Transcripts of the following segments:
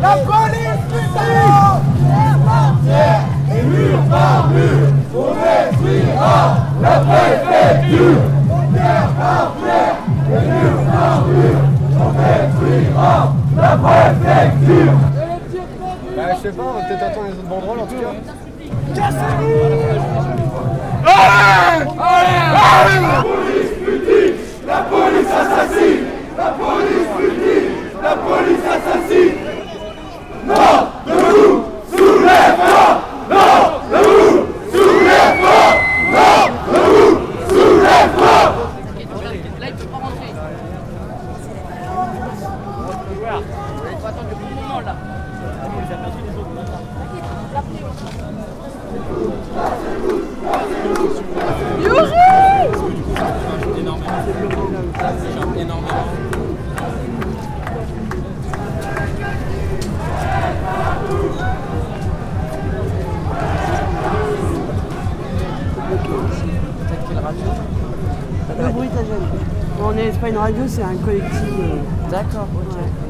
La police putain est portière et mur par mur, on détruira la préfecture. Pierre par pierre et mur par mur, on détruira la préfecture. Bah, je sais pas, on va peut-être attendre les autres banderoles en tout cas. Cassez-nous Allez Allez Allez Faut attendre le bon moment là. Le bruit t'a gêné. On est c'est pas une radio, c'est un collectif. euh, D'accord. ouais.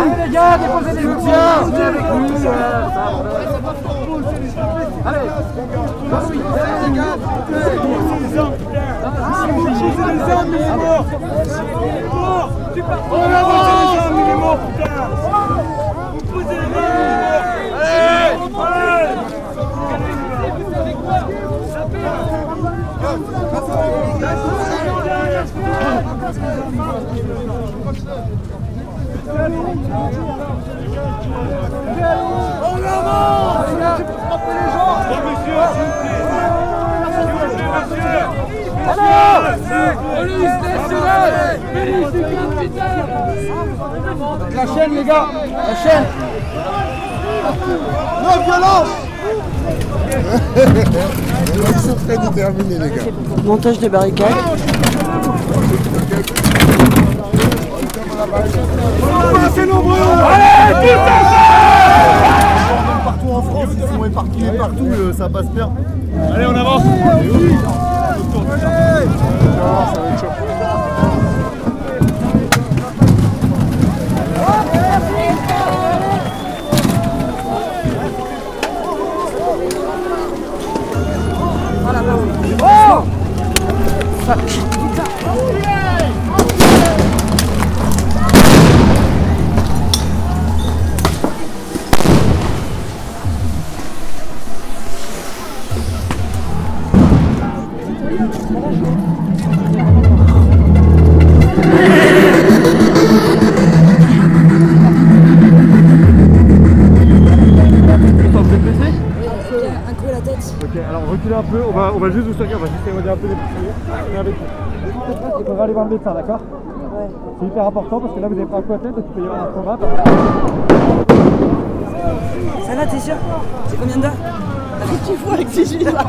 Allez les gars, déposez les soutiens. Venez avec nous. euh, Allez. Bah oui, allez, les gars. La chaîne les gars, la chaîne. Non, violence Ils sont très déterminés, les gars. Montage des barricades. Partout en France, ils sont éparpillés partout, euh, ça passe bien. Allez, on avance Un va, on va juste vous soigner, on va juste éloigner un peu les. Et on va aller voir le médecin, d'accord Ouais. C'est hyper important parce que là vous avez pris un coup à tête, donc il peut y avoir un trauma. Ça va, t'es sûr C'est combien d'heures Tu fous avec tes gilets là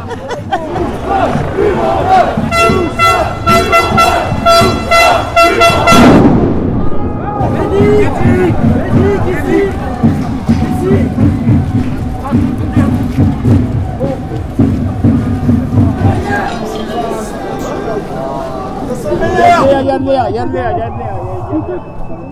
Yan dia, yan dia, yan dia, yan dia.